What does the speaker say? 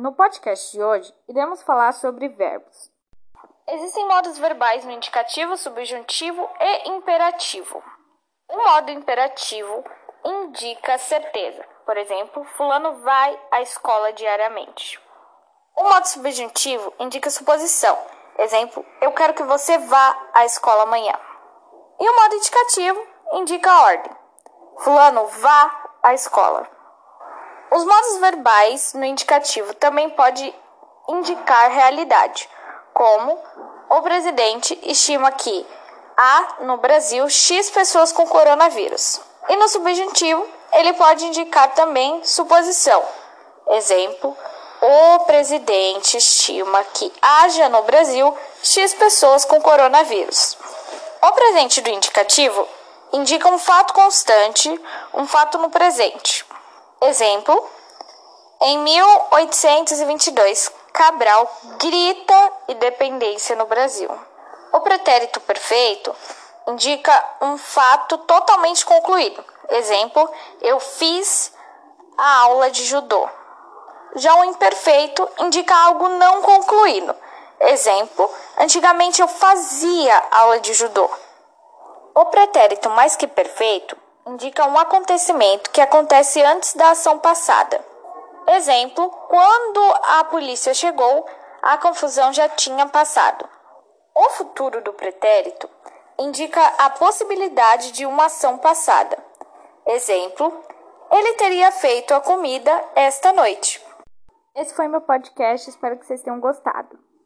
no podcast de hoje iremos falar sobre verbos. Existem modos verbais no indicativo, subjuntivo e imperativo. O modo imperativo indica certeza. Por exemplo, fulano vai à escola diariamente. O modo subjuntivo indica suposição. Exemplo, eu quero que você vá à escola amanhã. E o modo indicativo indica ordem. Fulano vá à escola. Os modos verbais no indicativo também pode indicar realidade, como o presidente estima que há no Brasil X pessoas com coronavírus. E no subjuntivo, ele pode indicar também suposição. Exemplo: o presidente estima que haja no Brasil X pessoas com coronavírus. O presente do indicativo indica um fato constante, um fato no presente. Exemplo: em 1822, Cabral grita independência no Brasil. O pretérito perfeito indica um fato totalmente concluído. Exemplo: eu fiz a aula de judô. Já o imperfeito indica algo não concluído. Exemplo: antigamente eu fazia aula de judô. O pretérito mais que perfeito indica um acontecimento que acontece antes da ação passada. Exemplo: quando a polícia chegou, a confusão já tinha passado. O futuro do pretérito indica a possibilidade de uma ação passada. Exemplo: ele teria feito a comida esta noite. Esse foi meu podcast, espero que vocês tenham gostado.